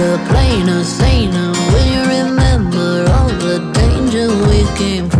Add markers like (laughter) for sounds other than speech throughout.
the plainer, saner will you remember all the danger we came from.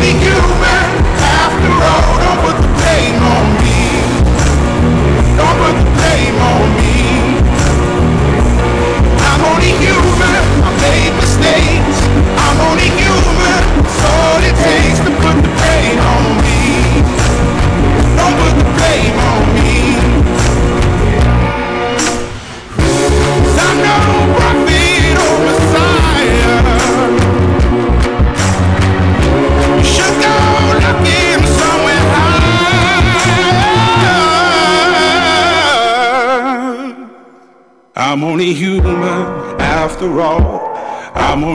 Only human after all. Don't put the blame on me. Don't put the blame on me.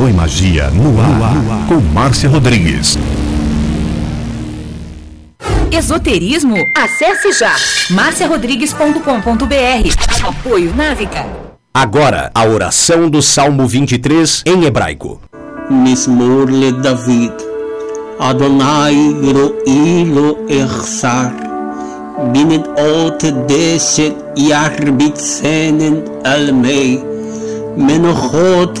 Tarô e Magia no ar, no ar, com Márcia Rodrigues. Esoterismo? Acesse já marciarodrigues.com.br. Apoio Návica. Agora, a oração do Salmo 23 em hebraico. Mismor le David. Adonai ro'ilo echsar. Binet ot deshet yarbit senen almei. Menochot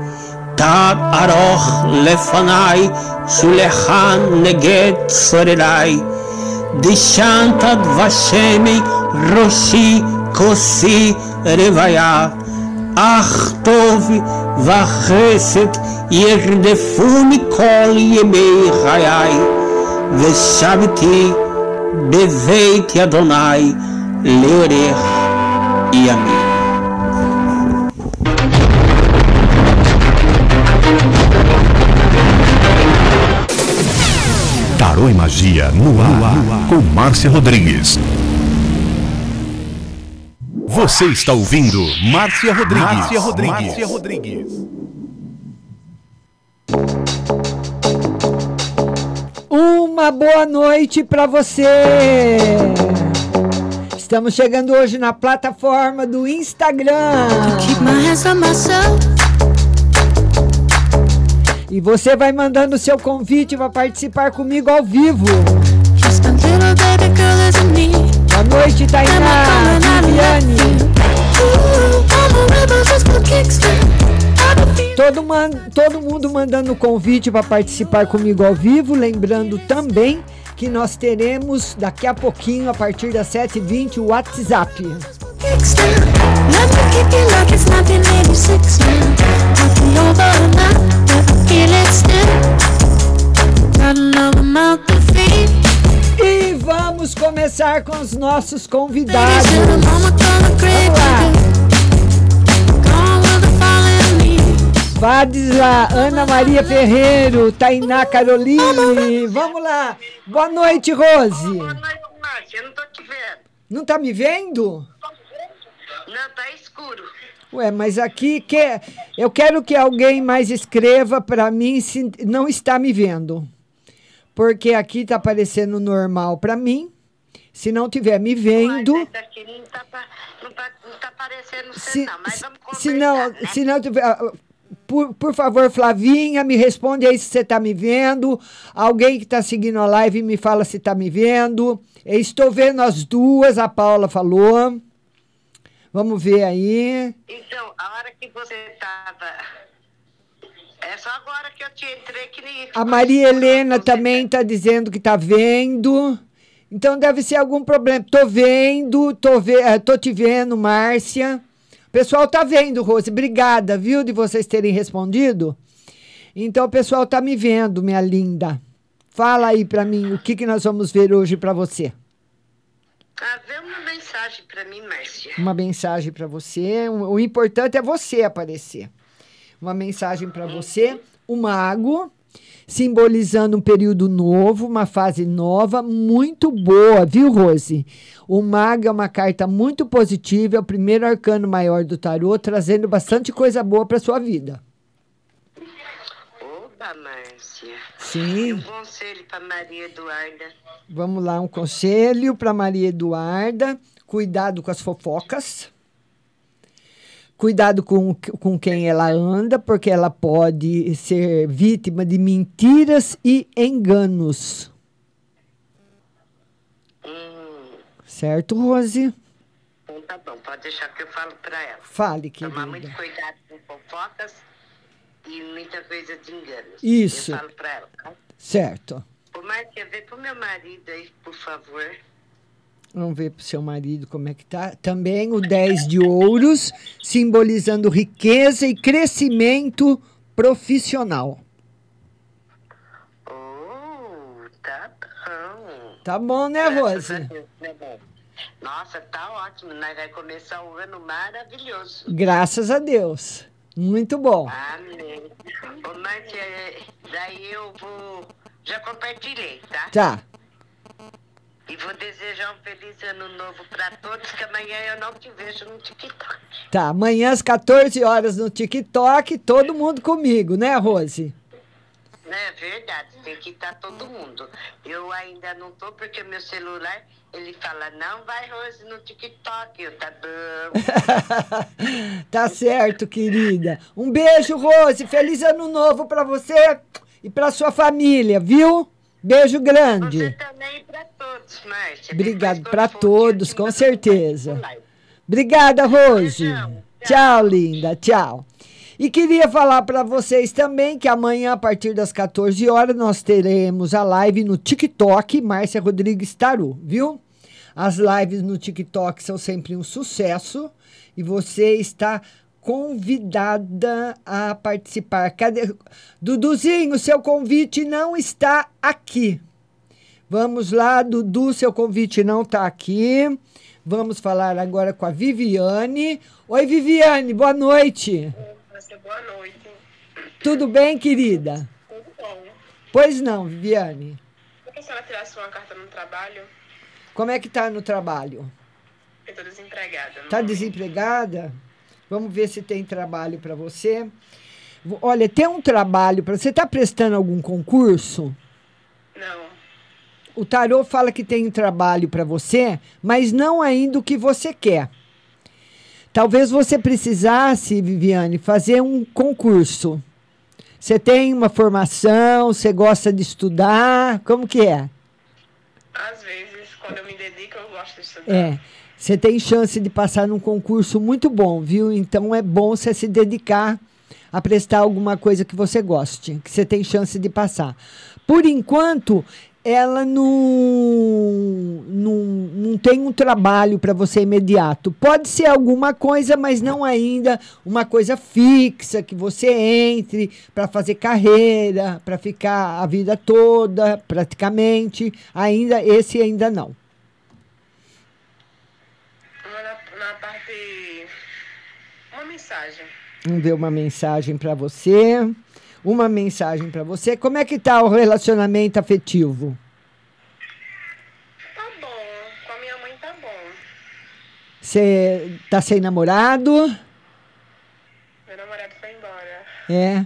תת ארוך לפניי, שולחן נגד צורריי. דשנת דבשמי ראשי כוסי רוויה. אך טוב וחסד ירדפוני כל ימי חיי, ושבתי בבית אדוני לאורך ימים. Tarô e Magia no ar, com Márcia Rodrigues. Você está ouvindo Márcia Rodrigues. Márcia Rodrigues. Márcia Rodrigues. Uma boa noite para você. Estamos chegando hoje na plataforma do Instagram. E você vai mandando seu convite para participar comigo ao vivo. Boa noite, Tainá, Viviane. Todo, man, todo mundo mandando convite para participar comigo ao vivo. Lembrando também que nós teremos daqui a pouquinho, a partir das 7h20, o WhatsApp. E vamos começar com os nossos convidados. Vamos lá. Vadisla, Ana Maria Ferreiro, Tainá Caroline. Vamos lá. Boa noite, Rose. Boa noite, Márcia. Não tô te vendo. Não tá me vendo? Não, tá escuro. Ué, mas aqui que eu quero que alguém mais escreva para mim se não está me vendo. Porque aqui tá aparecendo normal para mim. Se não tiver me vendo, Mas aqui não tá, pa- não tá, não tá aparecendo você se, não, mas vamos conversar, se não, né? se não tiver, ah, por, por favor, Flavinha, me responde aí se você está me vendo. Alguém que está seguindo a live me fala se está me vendo. Eu estou vendo as duas, a Paula falou. Vamos ver aí. Então, a hora que você tava... É só agora que eu te entrei que nem... A Maria Helena também está dizendo que está vendo. Então deve ser algum problema. Tô vendo, tô, ve eh, tô te vendo, Márcia. O pessoal tá vendo, Rose. Obrigada, viu, de vocês terem respondido. Então o pessoal tá me vendo, minha linda. Fala aí para mim o que, que nós vamos ver hoje para você. Vê uma mensagem pra mim, Márcia. Uma mensagem para você. O o importante é você aparecer. Uma mensagem para você. O mago, simbolizando um período novo, uma fase nova, muito boa, viu, Rose? O mago é uma carta muito positiva, é o primeiro arcano maior do tarô, trazendo bastante coisa boa para sua vida. Oba, Márcia. Sim. Um conselho pra Maria Eduarda. Vamos lá, um conselho para Maria Eduarda. Cuidado com as fofocas. Cuidado com, com quem ela anda, porque ela pode ser vítima de mentiras e enganos. Hum, Certo, Rose? então tá bom, pode deixar que eu falo pra ela. Fale, Tomar muito querida. cuidado com fofocas e muita coisa de enganos. Isso. Eu falo pra ela, tá? Certo. Ô, Márcia, vê pro meu marido aí, por favor. Vamos ver pro seu marido como é que tá. Também o 10 de ouros, simbolizando riqueza e crescimento profissional. Oh, tá bom. Tá bom, né, Rose? Né? Nossa, tá ótimo. Nós vai começar um ano maravilhoso. Graças a Deus. Muito bom. Amém. Ô, Márcia, daí eu vou. Já compartilhei, tá? Tá. E vou desejar um feliz ano novo pra todos, que amanhã eu não te vejo no TikTok. Tá, amanhã às 14 horas no TikTok, todo mundo comigo, né, Rose? É verdade, tem que estar todo mundo. Eu ainda não tô porque meu celular, ele fala, não vai, Rose, no TikTok. Eu, tá bom. (laughs) tá certo, querida. Um beijo, Rose. Feliz ano novo para você e para sua família, viu? Beijo grande. Você também para todos, Márcia. Obrigado para todos, com certeza. Obrigada, Rose. Beijão. Tchau, linda. Tchau. E queria falar para vocês também que amanhã, a partir das 14 horas, nós teremos a live no TikTok, Márcia Rodrigues Taru, viu? As lives no TikTok são sempre um sucesso e você está convidada a participar. Cadê? Duduzinho, seu convite não está aqui. Vamos lá, Dudu, seu convite não está aqui. Vamos falar agora com a Viviane. Oi, Viviane, boa noite. Boa noite. Tudo bem, querida? Tudo bom. Pois não, Viviane. Eu a senhora tirasse uma carta no trabalho. Como é que tá no trabalho? Eu tô desempregada. Tá desempregada? Vamos ver se tem trabalho para você. Olha, tem um trabalho para você. Está prestando algum concurso? Não. O tarô fala que tem um trabalho para você, mas não ainda o que você quer. Talvez você precisasse, Viviane, fazer um concurso. Você tem uma formação, você gosta de estudar, como que é? Às vezes, quando eu me dedico, eu gosto de estudar. É. Você tem chance de passar num concurso muito bom, viu? Então é bom você se dedicar a prestar alguma coisa que você goste, que você tem chance de passar. Por enquanto, ela não, não, não tem um trabalho para você imediato. Pode ser alguma coisa, mas não ainda uma coisa fixa que você entre para fazer carreira, para ficar a vida toda, praticamente. Ainda esse ainda não. Na, na parte uma mensagem. Vamos ver uma mensagem para você uma mensagem para você. Como é que tá o relacionamento afetivo? Tá bom. Com a minha mãe tá bom. Você tá sem namorado? Meu namorado foi embora. É.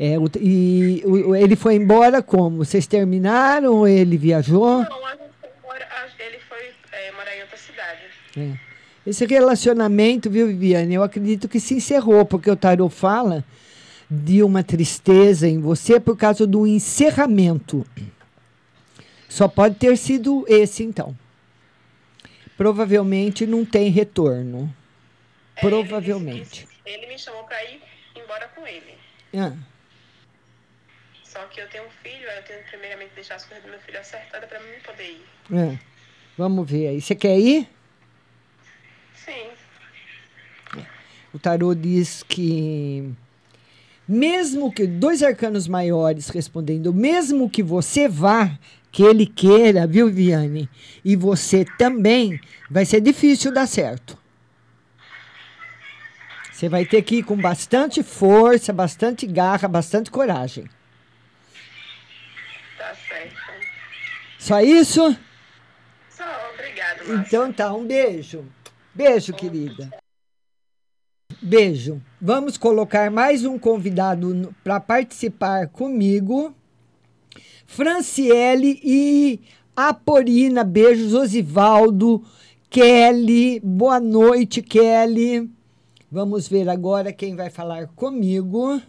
É, o, e o, ele foi embora como? Vocês terminaram ou ele viajou? Não, a gente foi embora, ele foi é, morar em outra cidade. É. Esse relacionamento, viu, Viviane, eu acredito que se encerrou, porque o Tarot fala de uma tristeza em você por causa do encerramento. Só pode ter sido esse, então. Provavelmente não tem retorno. É, Provavelmente. Ele, ele, me chamou para ir embora com ele. Ah. Só que eu tenho um filho, eu tenho que primeiramente deixar as coisas do meu filho acertadas para mim poder ir. É. Vamos ver aí. Você quer ir? Sim. O tarô diz que mesmo que dois arcanos maiores respondendo, mesmo que você vá, que ele queira, viu, Viane? E você também, vai ser difícil dar certo. Você vai ter que ir com bastante força, bastante garra, bastante coragem. Tá certo. Só isso? Só, obrigado. Márcia. Então tá, um beijo. Beijo, querida. Beijo. Vamos colocar mais um convidado para participar comigo. Franciele e Aporina. Beijos, Osivaldo, Kelly. Boa noite, Kelly. Vamos ver agora quem vai falar comigo.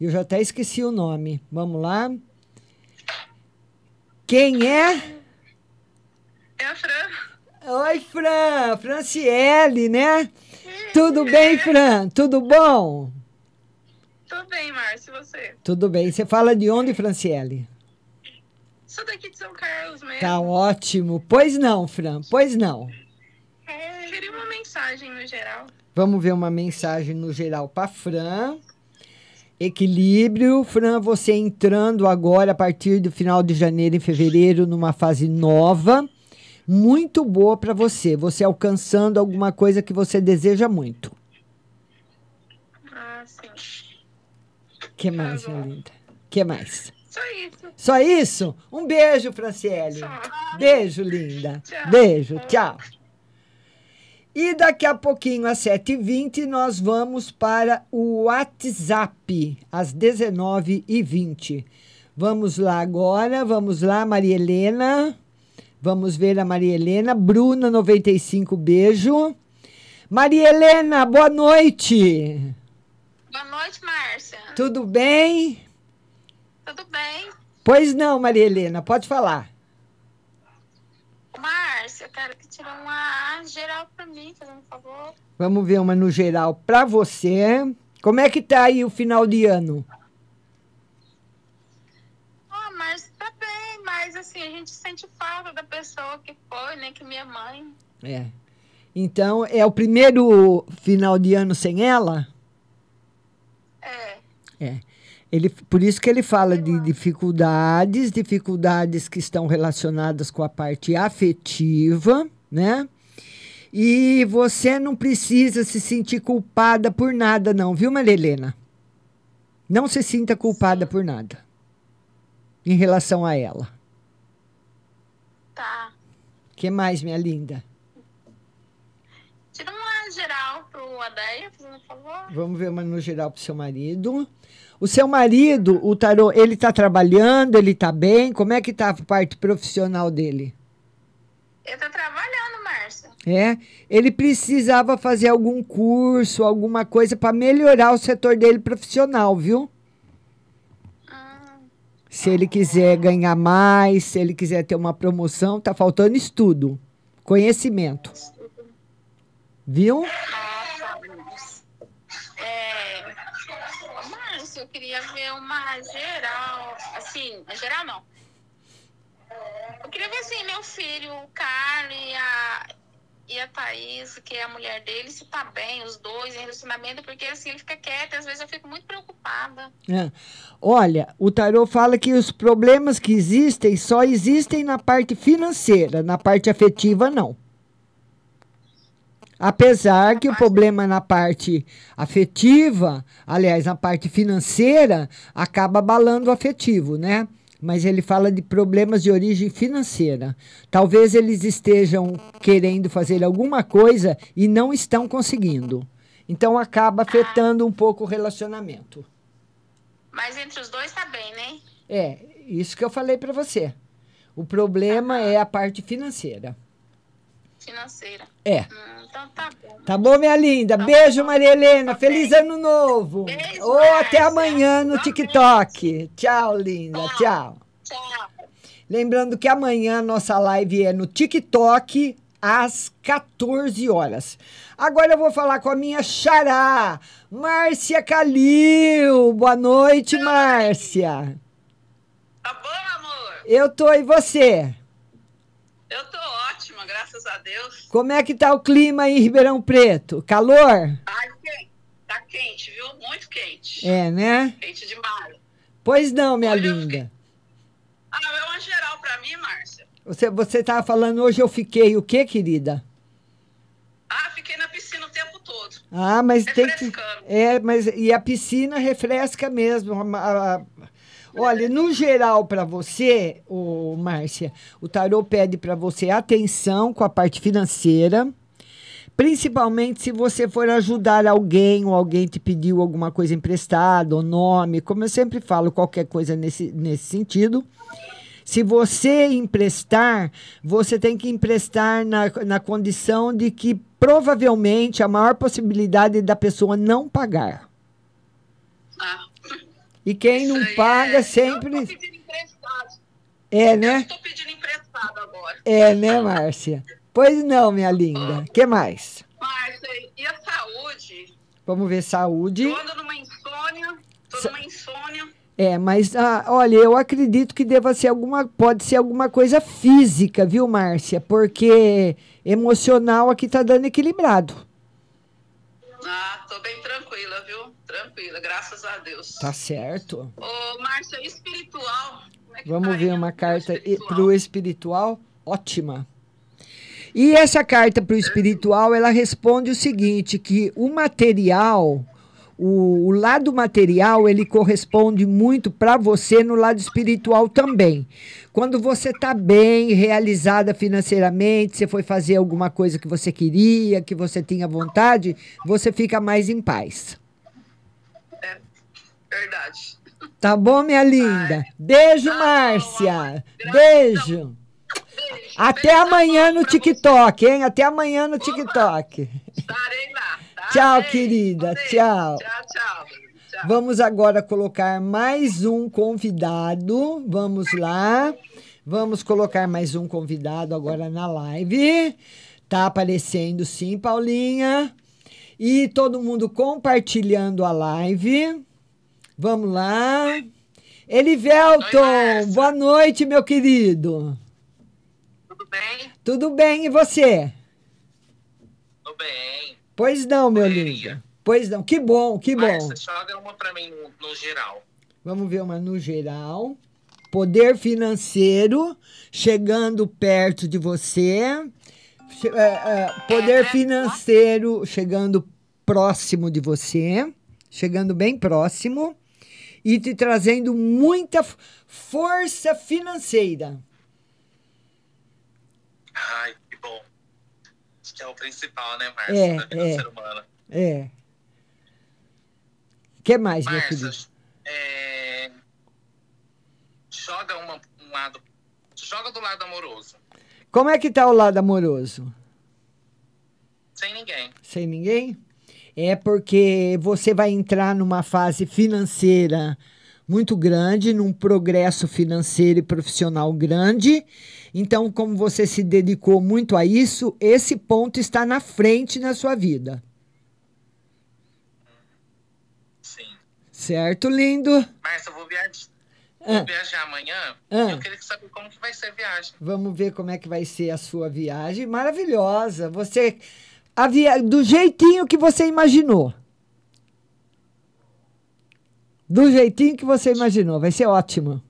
Eu já até esqueci o nome. Vamos lá. Quem é? É a Fran. Oi, Fran. Franciele, né? Tudo bem, Fran? Tudo bom? Tudo bem, Márcio, e você? Tudo bem. Você fala de onde, Franciele? Sou daqui de São Carlos mesmo. Tá ótimo. Pois não, Fran, pois não. É, queria uma mensagem no geral. Vamos ver uma mensagem no geral para Fran. Equilíbrio. Fran, você entrando agora a partir do final de janeiro e fevereiro numa fase nova muito boa para você, você alcançando alguma coisa que você deseja muito. Ah, sim. que mais, tá minha linda? que mais? Só isso. Só isso? Um beijo, Franciele. Só. Beijo, linda. Tchau. Beijo, tchau. E daqui a pouquinho, às 7h20, nós vamos para o WhatsApp, às 19h20. Vamos lá agora, vamos lá, Maria Helena. Vamos ver a Maria Helena. Bruna, 95, beijo. Maria Helena, boa noite. Boa noite, Márcia. Tudo bem? Tudo bem. Pois não, Maria Helena, pode falar. Márcia, eu quero que tire uma geral para mim, fazendo um favor. Vamos ver uma no geral para você. Como é que tá aí o final de ano? Ah, Márcia, tá bem, mas assim, a gente sente falta da pessoa que foi, né, que minha mãe. É. Então, é o primeiro final de ano sem ela? É. É. Ele, por isso que ele fala de dificuldades, dificuldades que estão relacionadas com a parte afetiva, né? E você não precisa se sentir culpada por nada, não, viu, Maria Helena? Não se sinta culpada por nada em relação a ela. Tá. que mais, minha linda? Tira uma geral pro Adair, fazendo um favor. Vamos ver uma no geral pro seu marido. O seu marido, o tarô, ele está trabalhando, ele está bem? Como é que está a parte profissional dele? Ele está trabalhando, Márcia. É, ele precisava fazer algum curso, alguma coisa para melhorar o setor dele profissional, viu? Se ele quiser ganhar mais, se ele quiser ter uma promoção, tá faltando estudo, conhecimento. Viu? É, Márcio, eu queria ver uma geral, assim, geral não. Eu queria ver assim, meu filho, o Carlos e a, e a Thaís, que é a mulher dele, se tá bem, os dois, em relacionamento, porque assim, ele fica quieto, e às vezes eu fico muito preocupada. É. Olha, o tarô fala que os problemas que existem só existem na parte financeira, na parte afetiva não. Apesar que o problema na parte afetiva, aliás, na parte financeira, acaba abalando o afetivo, né? Mas ele fala de problemas de origem financeira. Talvez eles estejam querendo fazer alguma coisa e não estão conseguindo. Então acaba afetando um pouco o relacionamento. Mas entre os dois tá bem, né? É, isso que eu falei para você. O problema é a parte financeira. Financeira. É. Hum, então tá bom. Tá bom, minha linda? Beijo, Maria Helena. Feliz ano novo. Beijo, Ou até amanhã no TikTok. Tchau, linda. Tchau. Tchau. Lembrando que amanhã nossa live é no TikTok às 14 horas. Agora eu vou falar com a minha xará, Márcia Calil. Boa noite, Márcia. Tá bom, amor? Eu tô e você? Eu tô graças a Deus. Como é que tá o clima aí em Ribeirão Preto? Calor? Ai, quente. Tá quente, viu? Muito quente. É, né? Quente demais. Pois não, minha linda. Ah, é uma geral pra mim, Márcia. Você, você tava falando hoje eu fiquei o quê, querida? Ah, fiquei na piscina o tempo todo. Ah, mas tem que. Refrescando. É, mas e a piscina refresca mesmo. A- a- olha, no geral para você, o Márcia, o tarô pede para você atenção com a parte financeira. Principalmente se você for ajudar alguém ou alguém te pediu alguma coisa emprestada, ou nome, como eu sempre falo, qualquer coisa nesse, nesse sentido. Se você emprestar, você tem que emprestar na, na condição de que provavelmente a maior possibilidade da pessoa não pagar. Ah, E quem não paga sempre. pedindo emprestado. É, né? Estou pedindo emprestado agora. É, né, Márcia? Pois não, minha linda. que mais? Márcia, e a saúde? Vamos ver saúde. Eu ando numa insônia, tô numa insônia. É, mas ah, olha, eu acredito que deva ser alguma, pode ser alguma coisa física, viu, Márcia? Porque emocional aqui tá dando equilibrado. Ah, tô bem tranquila, viu? Tranquila, graças a Deus. Tá certo. Ô, Márcia, espiritual? É Vamos tá ver uma carta para o espiritual. Ótima. E essa carta para o espiritual, ela responde o seguinte, que o material, o, o lado material ele corresponde muito para você no lado espiritual também. Quando você está bem, realizada financeiramente, você foi fazer alguma coisa que você queria, que você tinha vontade, você fica mais em paz. Verdade. Tá bom, minha linda? Beijo, Márcia. Beijo. Até amanhã no TikTok, hein? Até amanhã no TikTok. Estarei lá. Tá? Tchau, Beijo. querida. Beijo. Tchau. Tchau, tchau. tchau. Vamos agora colocar mais um convidado. Vamos lá. Vamos colocar mais um convidado agora na live. Tá aparecendo sim, Paulinha. E todo mundo compartilhando a live. Vamos lá. Elivelton, boa noite, meu querido. Tudo bem? Tudo bem, e você? Tudo bem. Pois não, meu lindo. Pois não, que bom, que bom. Márcia, joga uma pra mim no, no geral. Vamos ver uma no geral. Poder financeiro chegando perto de você. É, é, poder financeiro chegando próximo de você. Chegando bem próximo. E te trazendo muita força financeira. Ai, que bom. Acho que é o principal, né, Márcia? É, da vida é. do ser humano. É. que mais, meu Márcia, querido? é, joga uma, um lado. Joga do lado amoroso. Como é que tá o lado amoroso? Sem ninguém. Sem ninguém? É porque você vai entrar numa fase financeira muito grande, num progresso financeiro e profissional grande. Então, como você se dedicou muito a isso, esse ponto está na frente na sua vida. Sim. Certo, lindo? Márcia, eu vou viajar. Ah. Vou viajar amanhã. Ah. Eu queria saber como que vai ser a viagem. Vamos ver como é que vai ser a sua viagem. Maravilhosa. Você a via... do jeitinho que você imaginou. Do jeitinho que você imaginou. Vai ser ótimo.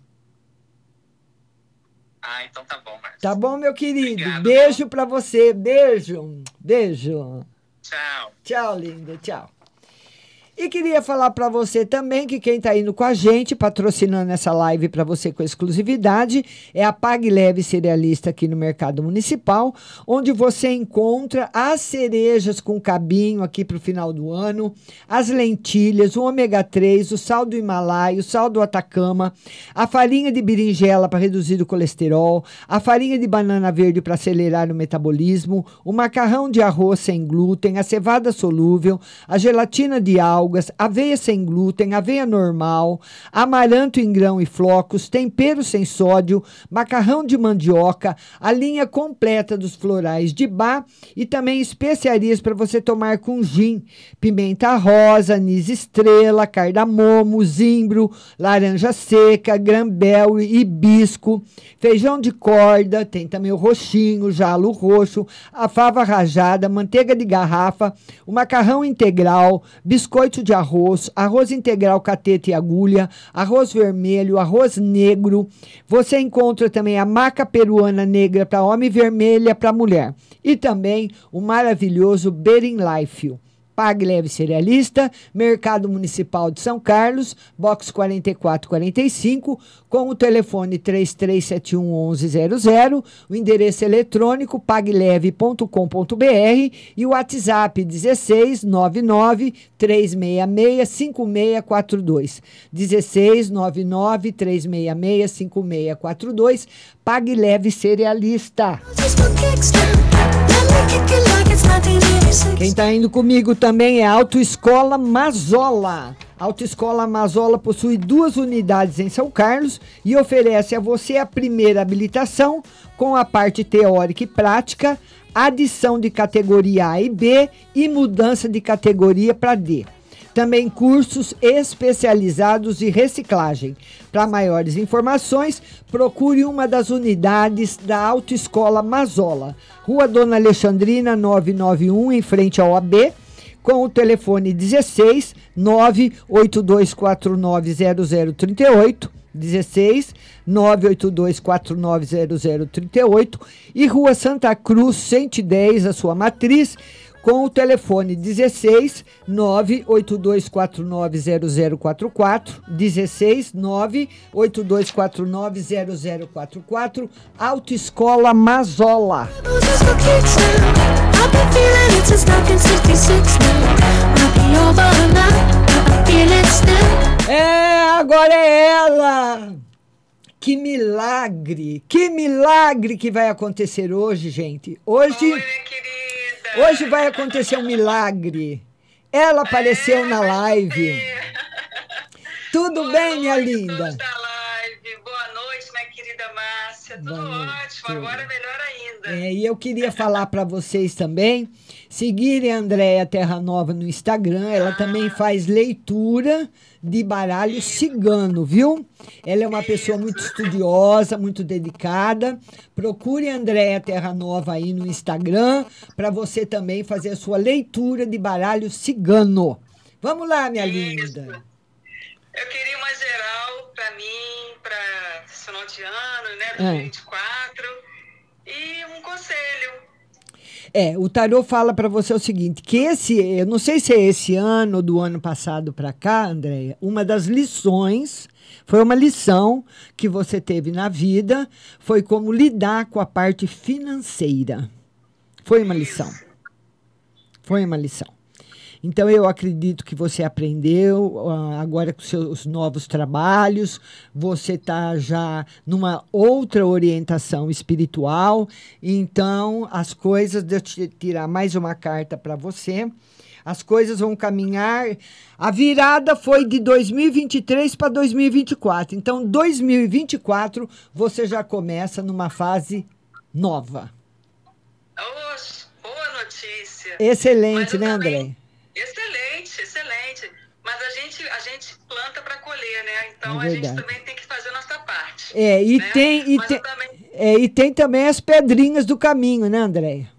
Ah, então tá bom, Márcia. Tá bom, meu querido? Obrigado, Beijo pra você. Beijo. Beijo. Tchau. Tchau, linda. Tchau. E queria falar para você também que quem está indo com a gente, patrocinando essa live para você com exclusividade, é a Pague Leve Cerealista aqui no Mercado Municipal, onde você encontra as cerejas com cabinho aqui para o final do ano, as lentilhas, o ômega 3, o sal do Himalaia, o sal do Atacama, a farinha de berinjela para reduzir o colesterol, a farinha de banana verde para acelerar o metabolismo, o macarrão de arroz sem glúten, a cevada solúvel, a gelatina de algas, aveia sem glúten, aveia normal, amaranto em grão e flocos, tempero sem sódio, macarrão de mandioca, a linha completa dos florais de bar e também especiarias para você tomar com gin, pimenta rosa, anis estrela, cardamomo, zimbro, laranja seca, grambel, hibisco, feijão de corda, tem também o roxinho, jalo roxo, a fava rajada, manteiga de garrafa, o macarrão integral, biscoito de arroz, arroz integral cateta e agulha, arroz vermelho, arroz negro. Você encontra também a maca peruana negra para homem e vermelha para mulher. E também o maravilhoso Bering Life. Pague Leve Cerealista, Mercado Municipal de São Carlos, box 4445, com o telefone 3371 1100, o endereço eletrônico pagleve.com.br e o WhatsApp 1699 366 5642. 1699 366 5642. Pague Leve Cerealista. Quem está indo comigo também é a Autoescola Mazola. A Autoescola Mazola possui duas unidades em São Carlos e oferece a você a primeira habilitação com a parte teórica e prática, adição de categoria A e B e mudança de categoria para D. Também cursos especializados de reciclagem. Para maiores informações, procure uma das unidades da Autoescola Mazola, Rua Dona Alexandrina 991, em frente ao AB, com o telefone 16 982490038. 16 982490038 e Rua Santa Cruz 110, a sua matriz, com o telefone 16 982490044, 16 982490044, Autoescola Mazola. É, agora é ela! Que milagre! Que milagre que vai acontecer hoje, gente. Hoje. Oi, hoje vai acontecer um milagre. Ela apareceu é, na live. Tudo Boa bem, minha linda? live. Boa noite, minha querida Márcia. Tudo ótimo, agora é melhor ainda. É, e eu queria falar para vocês também seguirem a Andréia Terra Nova no Instagram. Ela ah. também faz leitura de baralho cigano, viu? Ela é uma pessoa muito estudiosa, muito dedicada. Procure Andréa Terra Nova aí no Instagram para você também fazer a sua leitura de baralho cigano. Vamos lá, minha Isso. linda. Eu queria uma geral para mim, para final de ano, né, 2024, é. É, o tarô fala para você o seguinte, que esse, eu não sei se é esse ano ou do ano passado para cá, Andréia, uma das lições, foi uma lição que você teve na vida, foi como lidar com a parte financeira. Foi uma lição. Foi uma lição. Então, eu acredito que você aprendeu uh, agora com seus novos trabalhos, você está já numa outra orientação espiritual. Então, as coisas, deixa eu tirar mais uma carta para você. As coisas vão caminhar. A virada foi de 2023 para 2024. Então, 2024 você já começa numa fase nova. Oxe, boa notícia. Excelente, né, André? Excelente, excelente. Mas a gente, a gente planta para colher, né? Então é a gente também tem que fazer a nossa parte. É, e, né? tem, e, tem, também... é, e tem também as pedrinhas do caminho, né, Andréia?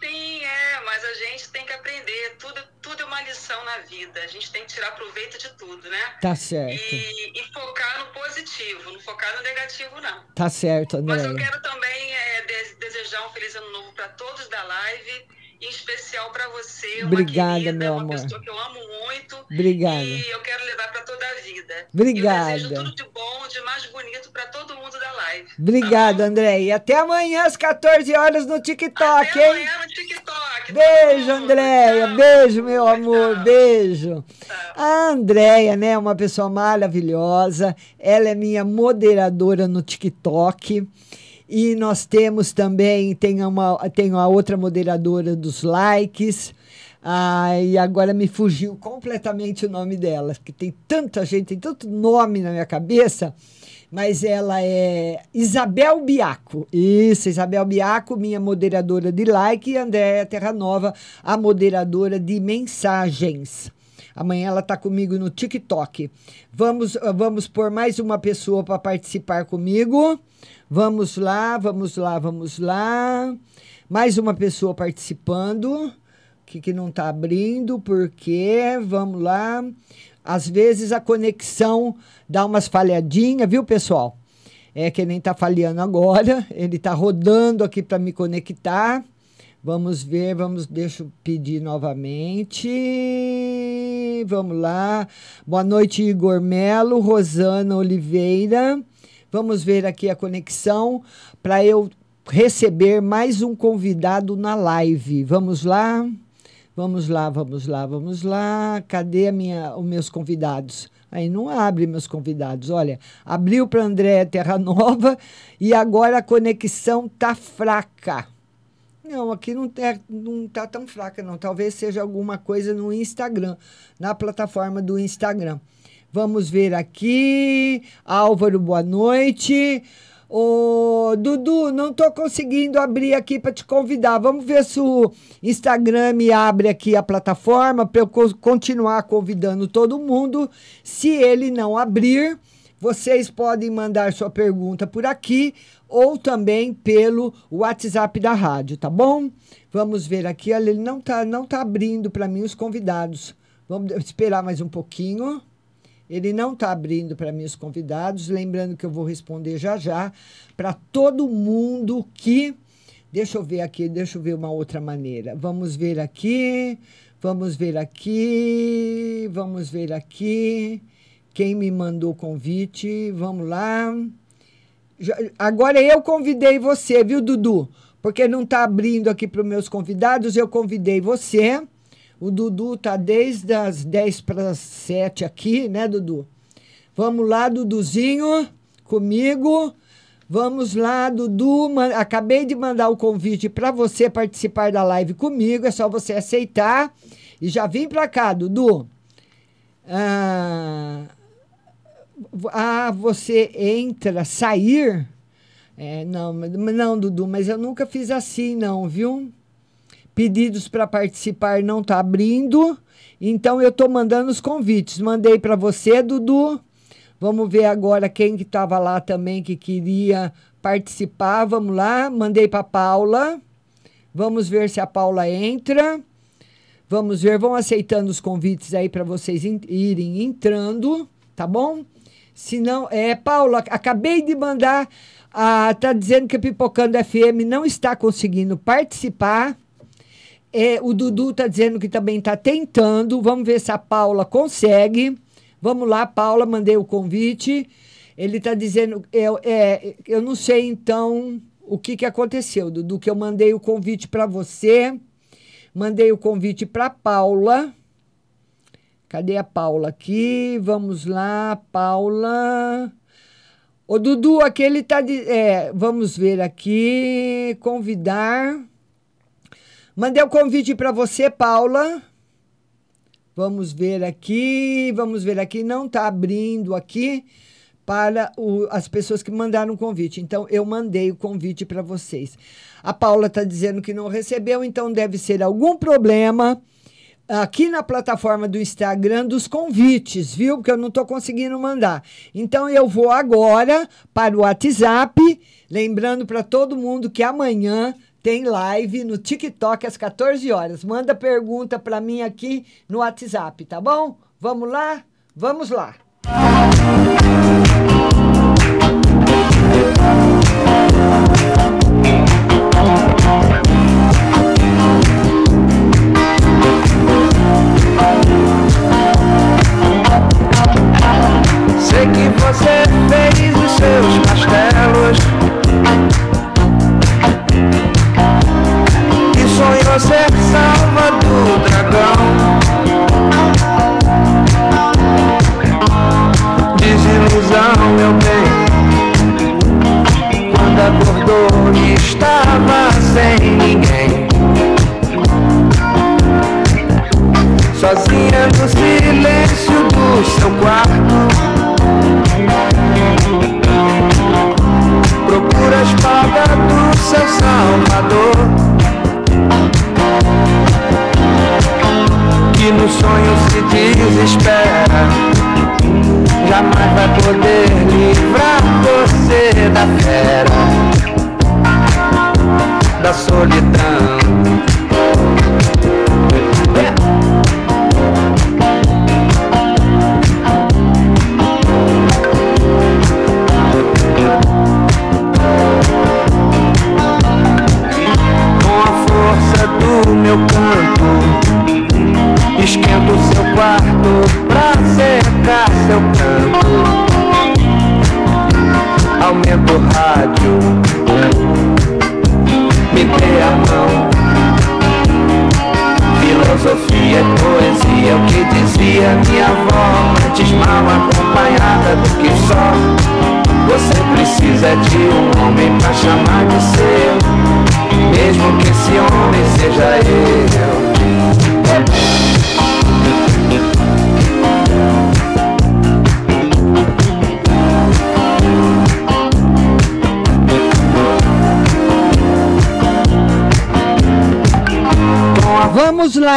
Sim, é, mas a gente tem que aprender. Tudo, tudo é uma lição na vida. A gente tem que tirar proveito de tudo, né? Tá certo. E, e focar no positivo, não focar no negativo, não. Tá certo, Andréia. Mas eu quero também é, desejar um feliz ano novo para todos da live em especial para você. Obrigada, querida, meu uma amor. pessoa que eu amo muito. Obrigada. E eu quero levar para toda a vida. Obrigada. Eu desejo tudo de bom, de mais bonito para todo mundo da live. Tá Obrigada, tá André. E até amanhã às 14 horas no TikTok, até hein? amanhã no TikTok. Beijo, Andréia. Beijo, meu amor. Tchau. Beijo. Tchau. A Andréia, né, é uma pessoa maravilhosa. Ela é minha moderadora no TikTok. E nós temos também, tem, uma, tem a outra moderadora dos likes. Ah, e agora me fugiu completamente o nome dela, que tem tanta gente, tem tanto nome na minha cabeça, mas ela é Isabel Biaco. Isso, Isabel Biaco, minha moderadora de like, e Andréa Terranova, a moderadora de mensagens. Amanhã ela está comigo no TikTok. Vamos, vamos por mais uma pessoa para participar comigo. Vamos lá, vamos lá, vamos lá. Mais uma pessoa participando. Que, que não está abrindo, porque vamos lá. Às vezes a conexão dá umas falhadinhas, viu, pessoal? É que nem está falhando agora. (laughs) Ele está rodando aqui para me conectar. Vamos ver, vamos, deixa eu pedir novamente. Vamos lá. Boa noite, Igor Melo, Rosana Oliveira. Vamos ver aqui a conexão para eu receber mais um convidado na live. Vamos lá? Vamos lá, vamos lá, vamos lá. Cadê a minha, os meus convidados? Aí não abre meus convidados. Olha, abriu para André Terra Nova (laughs) e agora a conexão tá fraca. Não, aqui não está não tá tão fraca, não. Talvez seja alguma coisa no Instagram, na plataforma do Instagram. Vamos ver aqui. Álvaro, boa noite. Ô, Dudu, não estou conseguindo abrir aqui para te convidar. Vamos ver se o Instagram me abre aqui a plataforma para eu continuar convidando todo mundo. Se ele não abrir, vocês podem mandar sua pergunta por aqui ou também pelo WhatsApp da rádio, tá bom? Vamos ver aqui. Olha, ele não está não tá abrindo para mim os convidados. Vamos esperar mais um pouquinho. Ele não está abrindo para mim os convidados. Lembrando que eu vou responder já já para todo mundo que Deixa eu ver aqui, deixa eu ver uma outra maneira. Vamos ver aqui, vamos ver aqui, vamos ver aqui. Quem me mandou o convite? Vamos lá. Agora eu convidei você, viu, Dudu? Porque não está abrindo aqui para os meus convidados, eu convidei você. O Dudu tá desde as 10 para as 7 aqui, né, Dudu? Vamos lá, Duduzinho, comigo. Vamos lá, Dudu. Acabei de mandar o convite para você participar da live comigo. É só você aceitar. E já vim para cá, Dudu. Ah, ah, você entra, sair. É, não, não, Dudu, mas eu nunca fiz assim, não, viu? Pedidos para participar não tá abrindo. Então eu tô mandando os convites. Mandei para você, Dudu. Vamos ver agora quem que estava lá também que queria participar. Vamos lá, mandei para Paula. Vamos ver se a Paula entra. Vamos ver, vão aceitando os convites aí para vocês irem entrando, tá bom? Se não, é, Paula, acabei de mandar, ah, tá dizendo que a Pipocando FM não está conseguindo participar. É, o Dudu tá dizendo que também está tentando. Vamos ver se a Paula consegue. Vamos lá, Paula, mandei o convite. Ele está dizendo, eu, é, eu não sei então o que, que aconteceu, Dudu, que eu mandei o convite para você, mandei o convite para Paula. Cadê a Paula aqui? Vamos lá, Paula. O Dudu, aquele tá de. É, vamos ver aqui. Convidar. Mandei o convite para você, Paula. Vamos ver aqui, vamos ver aqui. Não está abrindo aqui para o, as pessoas que mandaram o convite. Então, eu mandei o convite para vocês. A Paula está dizendo que não recebeu, então deve ser algum problema aqui na plataforma do Instagram dos convites, viu? Porque eu não estou conseguindo mandar. Então, eu vou agora para o WhatsApp, lembrando para todo mundo que amanhã tem live no TikTok às 14 horas. Manda pergunta para mim aqui no WhatsApp, tá bom? Vamos lá? Vamos lá. Sei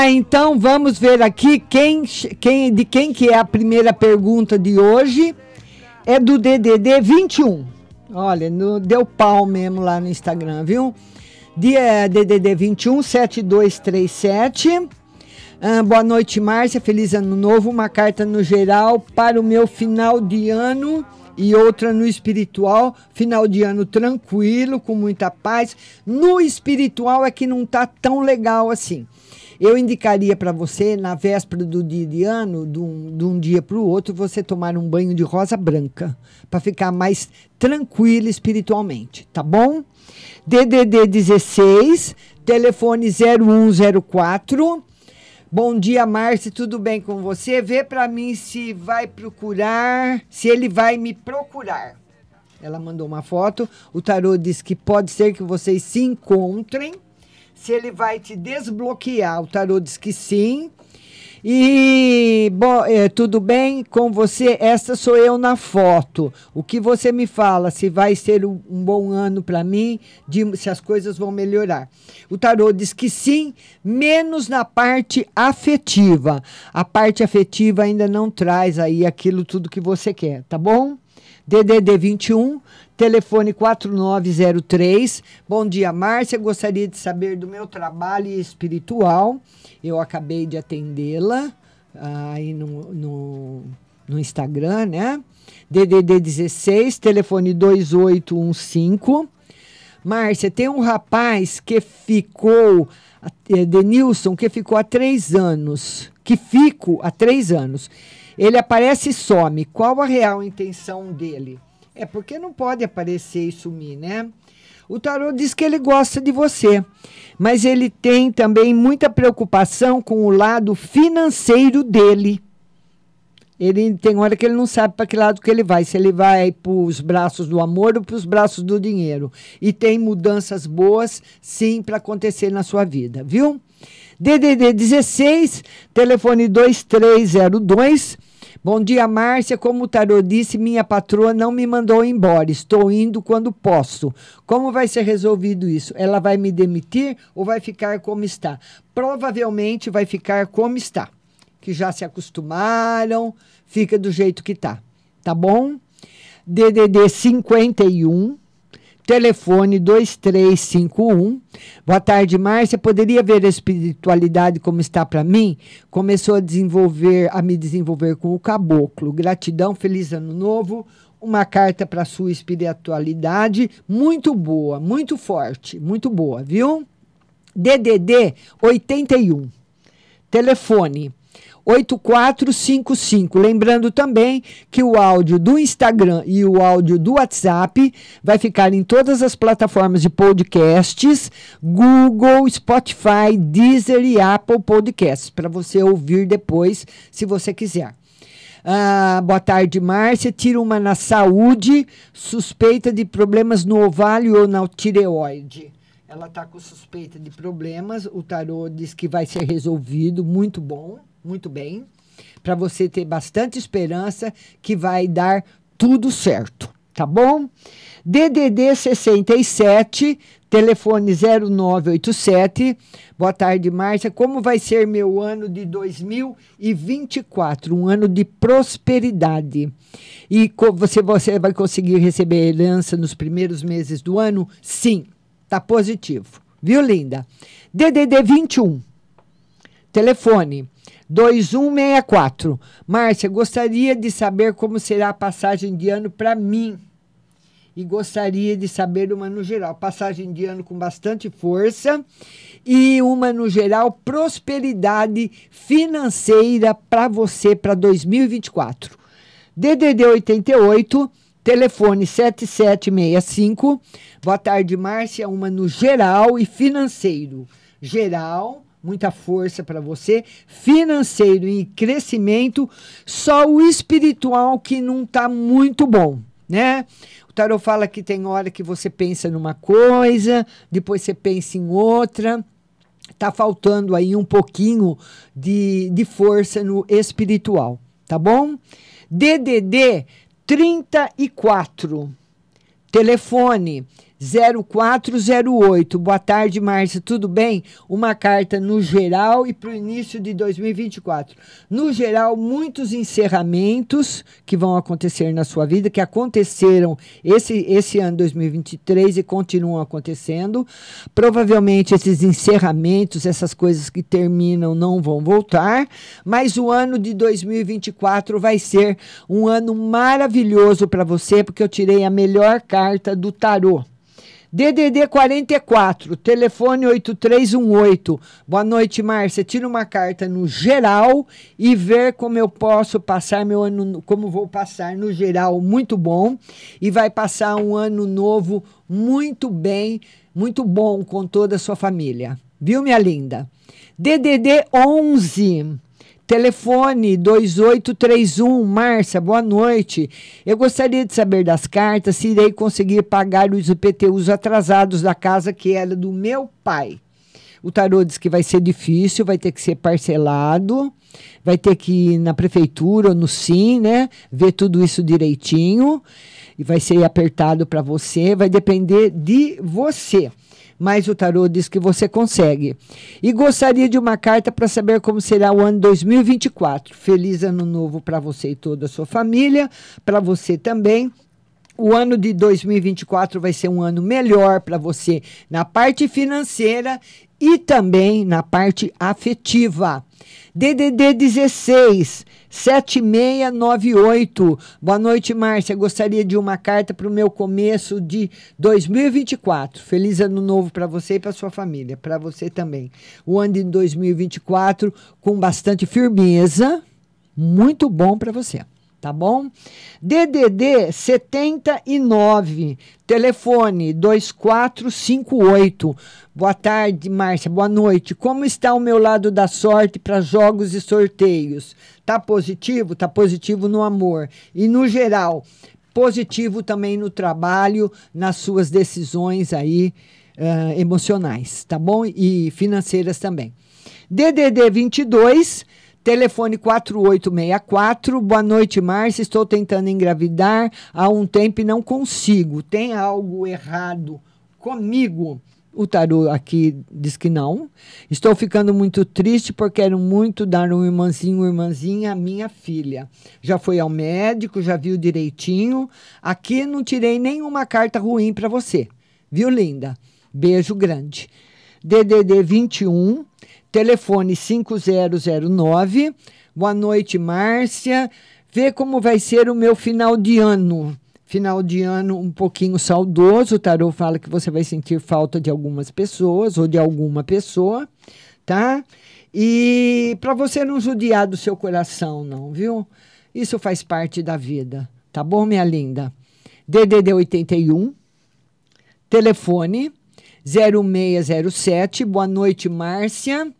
então, vamos ver aqui quem, quem, de quem que é a primeira pergunta de hoje. É do DDD 21. Olha, no, deu pau mesmo lá no Instagram, viu? DDD 21 7237. Ah, boa noite, Márcia. Feliz ano novo. Uma carta no geral para o meu final de ano e outra no espiritual. Final de ano tranquilo, com muita paz. No espiritual é que não tá tão legal assim. Eu indicaria para você, na véspera do dia de ano, de um, de um dia para o outro, você tomar um banho de rosa branca, para ficar mais tranquilo espiritualmente, tá bom? DDD 16, telefone 0104. Bom dia, Márcia, tudo bem com você? Vê para mim se vai procurar, se ele vai me procurar. Ela mandou uma foto. O tarô diz que pode ser que vocês se encontrem se ele vai te desbloquear. O tarô diz que sim. E bom, é, tudo bem com você? Essa sou eu na foto. O que você me fala? Se vai ser um, um bom ano para mim? De, se as coisas vão melhorar? O tarô diz que sim, menos na parte afetiva. A parte afetiva ainda não traz aí aquilo tudo que você quer, tá bom? DDD 21 telefone 4903. Bom dia, Márcia. Gostaria de saber do meu trabalho espiritual. Eu acabei de atendê-la ah, aí no, no, no Instagram, né? DDD 16, telefone 2815. Márcia, tem um rapaz que ficou, eh, Denilson, que ficou há três anos. Que fico há três anos. Ele aparece e some. Qual a real intenção dele? É porque não pode aparecer e sumir, né? O tarô diz que ele gosta de você, mas ele tem também muita preocupação com o lado financeiro dele. Ele tem hora que ele não sabe para que lado que ele vai, se ele vai para os braços do amor ou para os braços do dinheiro. E tem mudanças boas, sim, para acontecer na sua vida, viu? DDD 16, telefone 2302 Bom dia, Márcia. Como o tarô disse, minha patroa não me mandou embora. Estou indo quando posso. Como vai ser resolvido isso? Ela vai me demitir ou vai ficar como está? Provavelmente vai ficar como está. Que já se acostumaram, fica do jeito que tá. Tá bom? DDD 51 telefone 2351. Boa tarde, Márcia. Poderia ver a espiritualidade como está para mim? Começou a desenvolver, a me desenvolver com o caboclo. Gratidão, feliz ano novo. Uma carta para sua espiritualidade muito boa, muito forte, muito boa, viu? DDD 81. Telefone 8455. Lembrando também que o áudio do Instagram e o áudio do WhatsApp vai ficar em todas as plataformas de podcasts, Google, Spotify, Deezer e Apple Podcasts, para você ouvir depois, se você quiser. Ah, boa tarde, Márcia. Tira uma na saúde, suspeita de problemas no ovário ou na tireoide. Ela está com suspeita de problemas. O tarô diz que vai ser resolvido, muito bom muito bem, para você ter bastante esperança que vai dar tudo certo, tá bom? DDD 67, telefone 0987. Boa tarde, Márcia. Como vai ser meu ano de 2024? Um ano de prosperidade. E você, você vai conseguir receber herança nos primeiros meses do ano? Sim, tá positivo. Viu, linda? DDD 21. Telefone 2164. Márcia, gostaria de saber como será a passagem de ano para mim. E gostaria de saber uma no geral. Passagem de ano com bastante força e uma no geral prosperidade financeira para você para 2024. DDD 88, telefone 7765. Boa tarde, Márcia. Uma no geral e financeiro. Geral muita força para você, financeiro e crescimento, só o espiritual que não está muito bom, né? O tarot fala que tem hora que você pensa numa coisa, depois você pensa em outra. Tá faltando aí um pouquinho de, de força no espiritual, tá bom? DDD 34, telefone 0408. Boa tarde, Márcia. Tudo bem? Uma carta no geral e para o início de 2024. No geral, muitos encerramentos que vão acontecer na sua vida, que aconteceram esse, esse ano 2023 e continuam acontecendo. Provavelmente esses encerramentos, essas coisas que terminam, não vão voltar, mas o ano de 2024 vai ser um ano maravilhoso para você, porque eu tirei a melhor carta do tarô. DDD 44, telefone 8318. Boa noite, Márcia. Tira uma carta no geral e ver como eu posso passar meu ano, como vou passar no geral, muito bom. E vai passar um ano novo muito bem, muito bom com toda a sua família. Viu, minha linda? DDD 11. Telefone 2831, Márcia, boa noite. Eu gostaria de saber das cartas se irei conseguir pagar os IPTUs atrasados da casa que era do meu pai. O tarô diz que vai ser difícil, vai ter que ser parcelado, vai ter que ir na prefeitura ou no SIM, né? Ver tudo isso direitinho. E vai ser apertado para você, vai depender de você mas o tarô diz que você consegue. E gostaria de uma carta para saber como será o ano 2024. Feliz ano novo para você e toda a sua família, para você também. O ano de 2024 vai ser um ano melhor para você na parte financeira e também na parte afetiva. DDD 16 7698. Boa noite, Márcia. Gostaria de uma carta para o meu começo de 2024. Feliz ano novo para você e para sua família, para você também. O ano de 2024 com bastante firmeza, muito bom para você tá bom? DDD 79, telefone 2458. Boa tarde, Márcia. Boa noite. Como está o meu lado da sorte para jogos e sorteios? Tá positivo? Tá positivo no amor. E no geral, positivo também no trabalho, nas suas decisões aí uh, emocionais, tá bom? E financeiras também. DDD 22 Telefone 4864. Boa noite, Márcia. Estou tentando engravidar há um tempo e não consigo. Tem algo errado comigo? O tarô aqui diz que não. Estou ficando muito triste porque quero muito dar um irmãzinho, uma irmãzinha à minha filha. Já foi ao médico, já viu direitinho. Aqui não tirei nenhuma carta ruim para você. Viu, linda? Beijo grande. DDD 21 telefone 5009. Boa noite, Márcia. Vê como vai ser o meu final de ano. Final de ano um pouquinho saudoso. O tarô fala que você vai sentir falta de algumas pessoas ou de alguma pessoa, tá? E para você não judiar do seu coração, não, viu? Isso faz parte da vida, tá bom, minha linda? DDD 81, telefone 0607. Boa noite, Márcia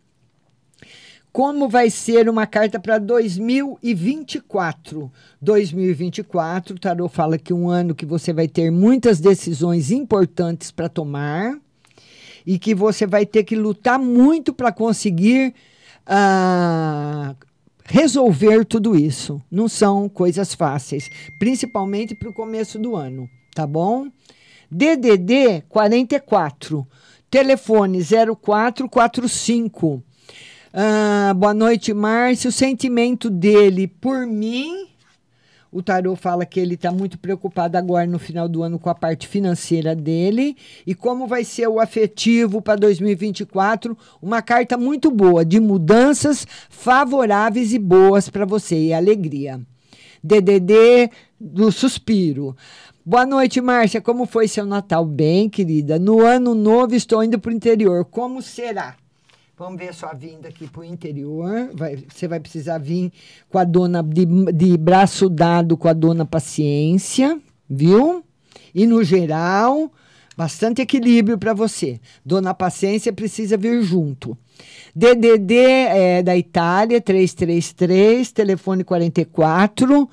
como vai ser uma carta para 2024. 2024, o tarô fala que um ano que você vai ter muitas decisões importantes para tomar e que você vai ter que lutar muito para conseguir uh, resolver tudo isso. Não são coisas fáceis, principalmente para o começo do ano, tá bom? DDD 44, telefone 0445 ah, boa noite, Márcio. O sentimento dele por mim. O tarô fala que ele está muito preocupado agora no final do ano com a parte financeira dele. E como vai ser o afetivo para 2024? Uma carta muito boa, de mudanças favoráveis e boas para você e alegria. DDD do suspiro. Boa noite, Márcia. Como foi seu Natal? Bem, querida. No ano novo estou indo para o interior. Como será? Vamos ver a sua vinda aqui para o interior. Vai, você vai precisar vir com a dona de, de braço dado com a dona paciência, viu? E no geral, bastante equilíbrio para você. Dona Paciência precisa vir junto. DDD é da Itália, 333, telefone 44.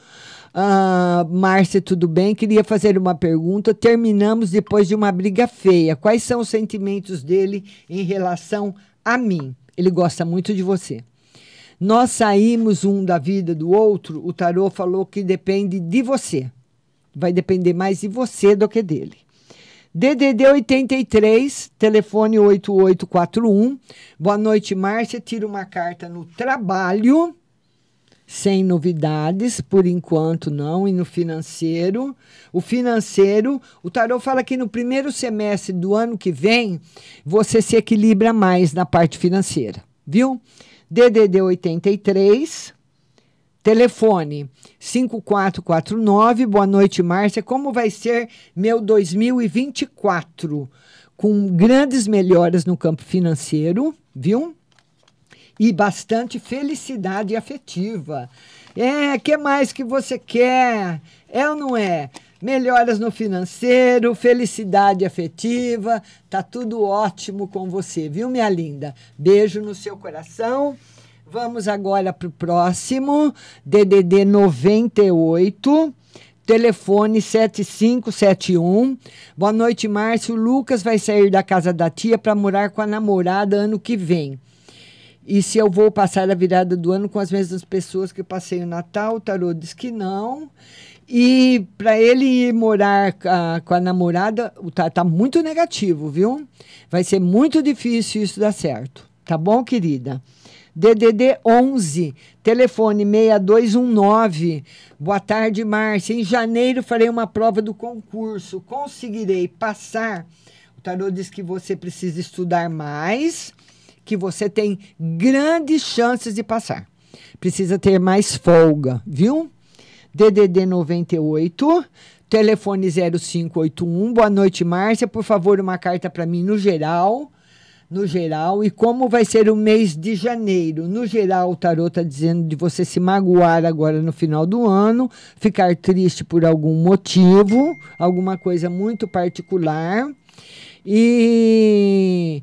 Ah, Márcia, tudo bem? Queria fazer uma pergunta. Terminamos depois de uma briga feia. Quais são os sentimentos dele em relação a mim. Ele gosta muito de você. Nós saímos um da vida do outro, o tarô falou que depende de você. Vai depender mais de você do que dele. DDD 83, telefone 8841. Boa noite, Márcia. Tira uma carta no trabalho. Sem novidades, por enquanto não, e no financeiro. O financeiro, o tarô fala que no primeiro semestre do ano que vem, você se equilibra mais na parte financeira, viu? DDD 83, telefone 5449. Boa noite, Márcia. Como vai ser meu 2024? Com grandes melhoras no campo financeiro, viu? E bastante felicidade afetiva. É, que mais que você quer? É ou não é? Melhoras no financeiro, felicidade afetiva, tá tudo ótimo com você, viu, minha linda? Beijo no seu coração. Vamos agora para o próximo, DDD 98. Telefone 7571. Boa noite, Márcio. Lucas vai sair da casa da tia para morar com a namorada ano que vem. E se eu vou passar a virada do ano com as mesmas pessoas que eu passei o Natal, o tarô diz que não. E para ele ir morar a, com a namorada, tá, tá muito negativo, viu? Vai ser muito difícil isso dar certo. Tá bom, querida? DDD 11, telefone 6219. Boa tarde, Márcia. Em janeiro farei uma prova do concurso. Conseguirei passar? O tarô diz que você precisa estudar mais que você tem grandes chances de passar. Precisa ter mais folga, viu? DDD 98, telefone 0581. Boa noite, Márcia. Por favor, uma carta para mim no geral. No geral, e como vai ser o mês de janeiro? No geral, o tarot está dizendo de você se magoar agora no final do ano, ficar triste por algum motivo, alguma coisa muito particular. E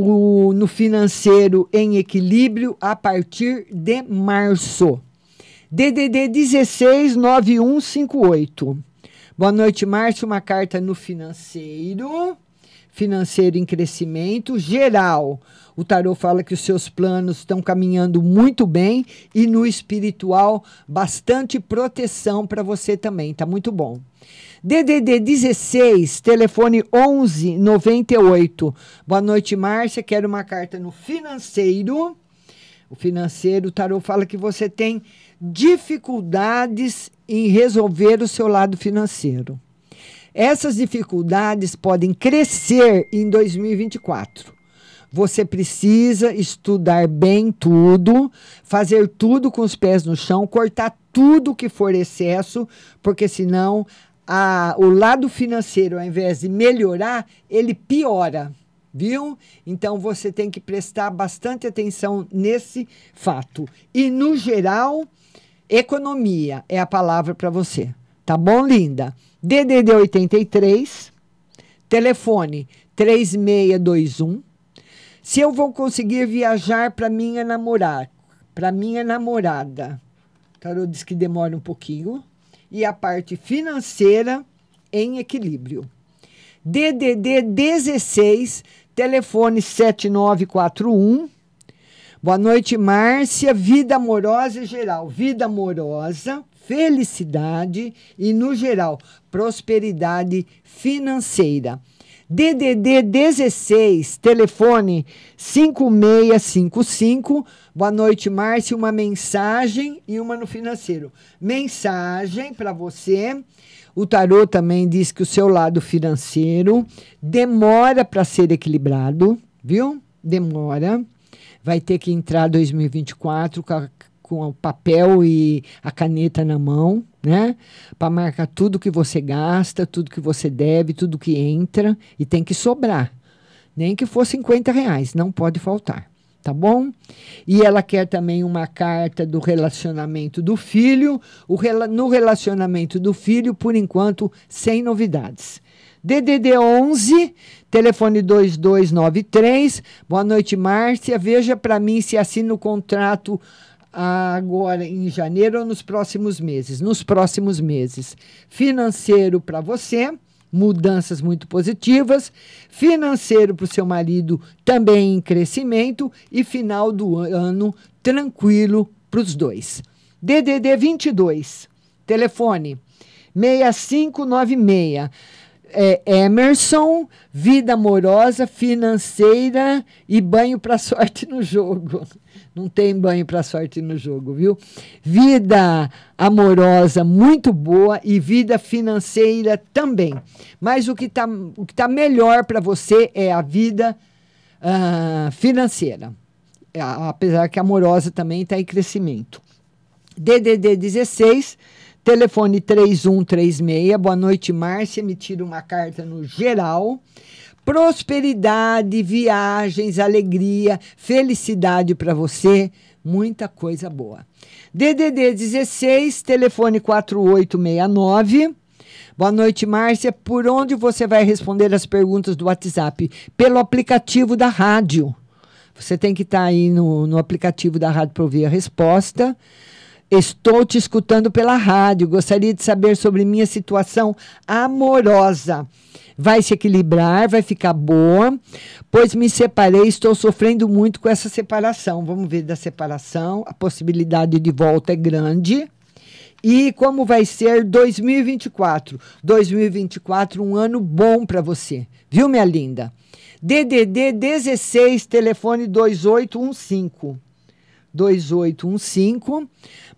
o, no financeiro em equilíbrio a partir de março. DDD 169158. Boa noite, Márcio. Uma carta no financeiro. Financeiro em crescimento geral. O tarô fala que os seus planos estão caminhando muito bem e no espiritual bastante proteção para você também. Tá muito bom. DDD 16, telefone 11 98. Boa noite, Márcia. Quero uma carta no financeiro. O financeiro, o tarô fala que você tem dificuldades em resolver o seu lado financeiro. Essas dificuldades podem crescer em 2024. Você precisa estudar bem tudo, fazer tudo com os pés no chão, cortar tudo que for excesso, porque senão a, o lado financeiro, ao invés de melhorar, ele piora, viu? Então você tem que prestar bastante atenção nesse fato. E no geral, economia é a palavra para você. Tá bom, linda? DDD 83, telefone 3621. Se eu vou conseguir viajar para minha namorada, para minha namorada. Tarô diz que demora um pouquinho e a parte financeira em equilíbrio. DDD 16, telefone 7941. Boa noite, Márcia. Vida amorosa e geral. Vida amorosa, felicidade e, no geral, prosperidade financeira. DDD 16, telefone 5655. Boa noite, Márcia. Uma mensagem e uma no financeiro. Mensagem para você. O tarô também diz que o seu lado financeiro demora para ser equilibrado, viu? Demora. Vai ter que entrar 2024 com a com o papel e a caneta na mão, né? Para marcar tudo que você gasta, tudo que você deve, tudo que entra e tem que sobrar. Nem que for 50 reais, não pode faltar, tá bom? E ela quer também uma carta do relacionamento do filho. O, no relacionamento do filho, por enquanto, sem novidades. DDD 11, telefone 2293. Boa noite, Márcia. Veja para mim se assina o contrato agora em janeiro ou nos próximos meses? Nos próximos meses. Financeiro para você, mudanças muito positivas. Financeiro para o seu marido, também em crescimento. E final do ano, tranquilo para os dois. DDD 22, telefone 6596. É Emerson, vida amorosa, financeira e banho para sorte no jogo. (laughs) Não tem banho para sorte no jogo, viu? Vida amorosa muito boa e vida financeira também. Mas o que está tá melhor para você é a vida uh, financeira. Apesar que amorosa também está em crescimento. DDD 16 Telefone 3136. Boa noite, Márcia. Me tira uma carta no geral. Prosperidade, viagens, alegria, felicidade para você. Muita coisa boa. DDD 16, telefone 4869. Boa noite, Márcia. Por onde você vai responder as perguntas do WhatsApp? Pelo aplicativo da rádio. Você tem que estar tá aí no, no aplicativo da rádio para ouvir a resposta. Estou te escutando pela rádio. Gostaria de saber sobre minha situação amorosa. Vai se equilibrar, vai ficar boa, pois me separei, estou sofrendo muito com essa separação. Vamos ver da separação. A possibilidade de volta é grande. E como vai ser 2024? 2024, um ano bom para você, viu, minha linda? DDD 16, telefone 2815. 2815.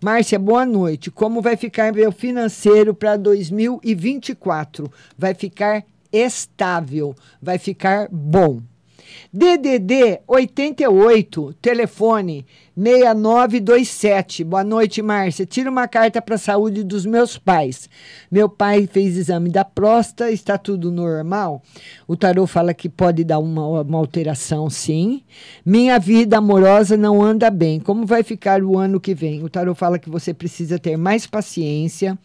Márcia, boa noite. Como vai ficar meu financeiro para 2024? Vai ficar estável, vai ficar bom. DDD 88, telefone 6927. Boa noite, Márcia. Tira uma carta para a saúde dos meus pais. Meu pai fez exame da próstata, está tudo normal. O tarô fala que pode dar uma, uma alteração, sim. Minha vida amorosa não anda bem. Como vai ficar o ano que vem? O tarô fala que você precisa ter mais paciência,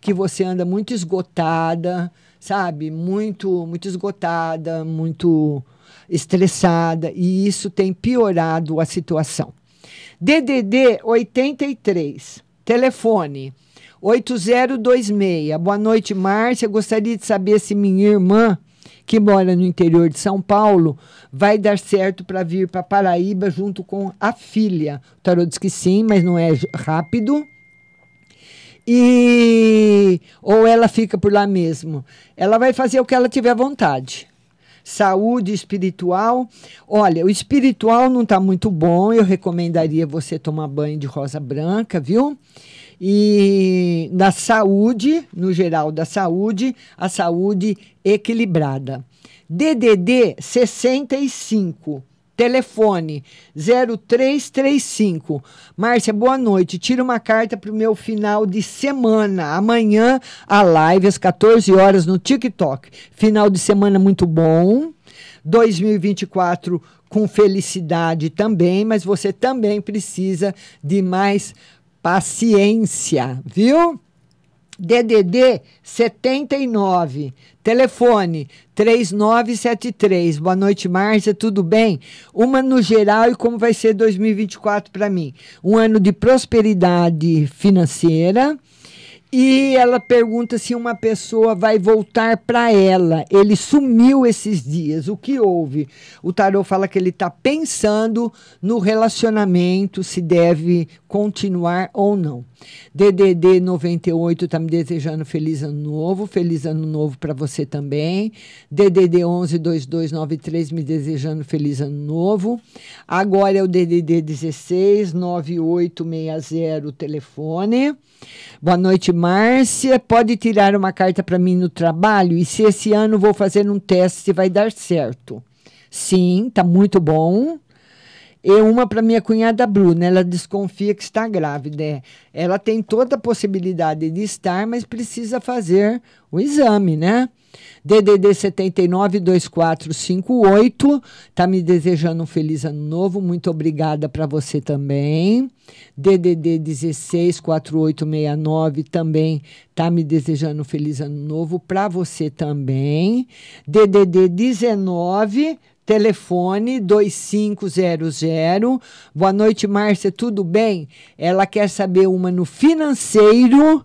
que você anda muito esgotada, sabe? Muito, muito esgotada, muito estressada e isso tem piorado a situação. DDD 83, telefone 8026. Boa noite, Márcia. Gostaria de saber se minha irmã, que mora no interior de São Paulo, vai dar certo para vir para Paraíba junto com a filha. O tarô diz que sim, mas não é rápido. E ou ela fica por lá mesmo. Ela vai fazer o que ela tiver vontade saúde espiritual. Olha, o espiritual não está muito bom, eu recomendaria você tomar banho de rosa branca, viu? E na saúde, no geral da saúde, a saúde equilibrada. DDD 65 Telefone 0335. Márcia, boa noite. Tira uma carta para o meu final de semana. Amanhã, a live às 14 horas no TikTok. Final de semana muito bom. 2024 com felicidade também, mas você também precisa de mais paciência, viu? DDD 79, telefone 3973. Boa noite, Márcia, tudo bem? Uma no geral e como vai ser 2024 para mim? Um ano de prosperidade financeira e ela pergunta se uma pessoa vai voltar para ela. Ele sumiu esses dias. O que houve? O tarô fala que ele está pensando no relacionamento, se deve continuar ou não. DDD 98 está me desejando feliz ano novo. Feliz ano novo para você também. DDD 11 2293 me desejando feliz ano novo. Agora é o DDD 16 9860 o telefone. Boa noite, Márcia. Pode tirar uma carta para mim no trabalho? E se esse ano vou fazer um teste vai dar certo? Sim, tá muito bom. E uma para minha cunhada Bruna, ela desconfia que está grávida. É. Ela tem toda a possibilidade de estar, mas precisa fazer o exame, né? DDD 792458 tá me desejando um feliz ano novo. Muito obrigada para você também. DDD 164869 também tá me desejando um feliz ano novo para você também. DDD 19 telefone 2500. Boa noite, Márcia, tudo bem? Ela quer saber uma no financeiro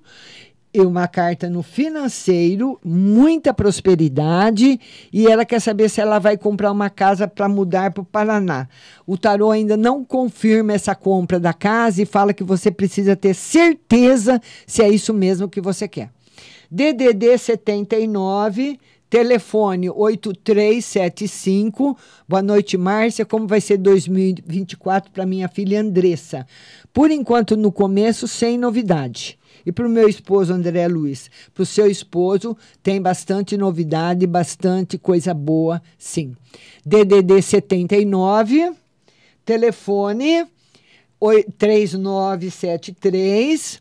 e uma carta no financeiro, muita prosperidade, e ela quer saber se ela vai comprar uma casa para mudar para o Paraná. O tarô ainda não confirma essa compra da casa e fala que você precisa ter certeza se é isso mesmo que você quer. DDD 79 Telefone 8375. Boa noite, Márcia. Como vai ser 2024 para minha filha Andressa? Por enquanto, no começo, sem novidade. E para o meu esposo André Luiz, para o seu esposo, tem bastante novidade, bastante coisa boa, sim. DDD 79, telefone 3973.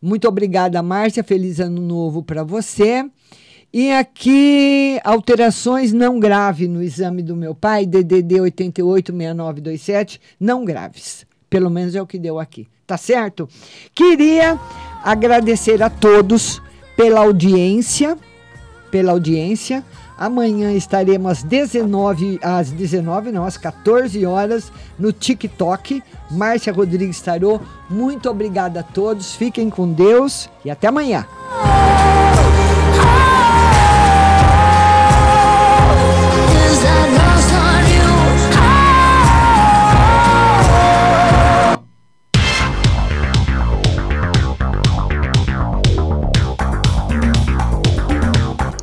Muito obrigada, Márcia. Feliz ano novo para você. E aqui, alterações não graves no exame do meu pai, DDD 886927, não graves. Pelo menos é o que deu aqui. Tá certo? Queria agradecer a todos pela audiência, pela audiência. Amanhã estaremos às 19, às 19, não, às 14 horas no TikTok. Márcia Rodrigues Tarô. Muito obrigada a todos. Fiquem com Deus e até amanhã.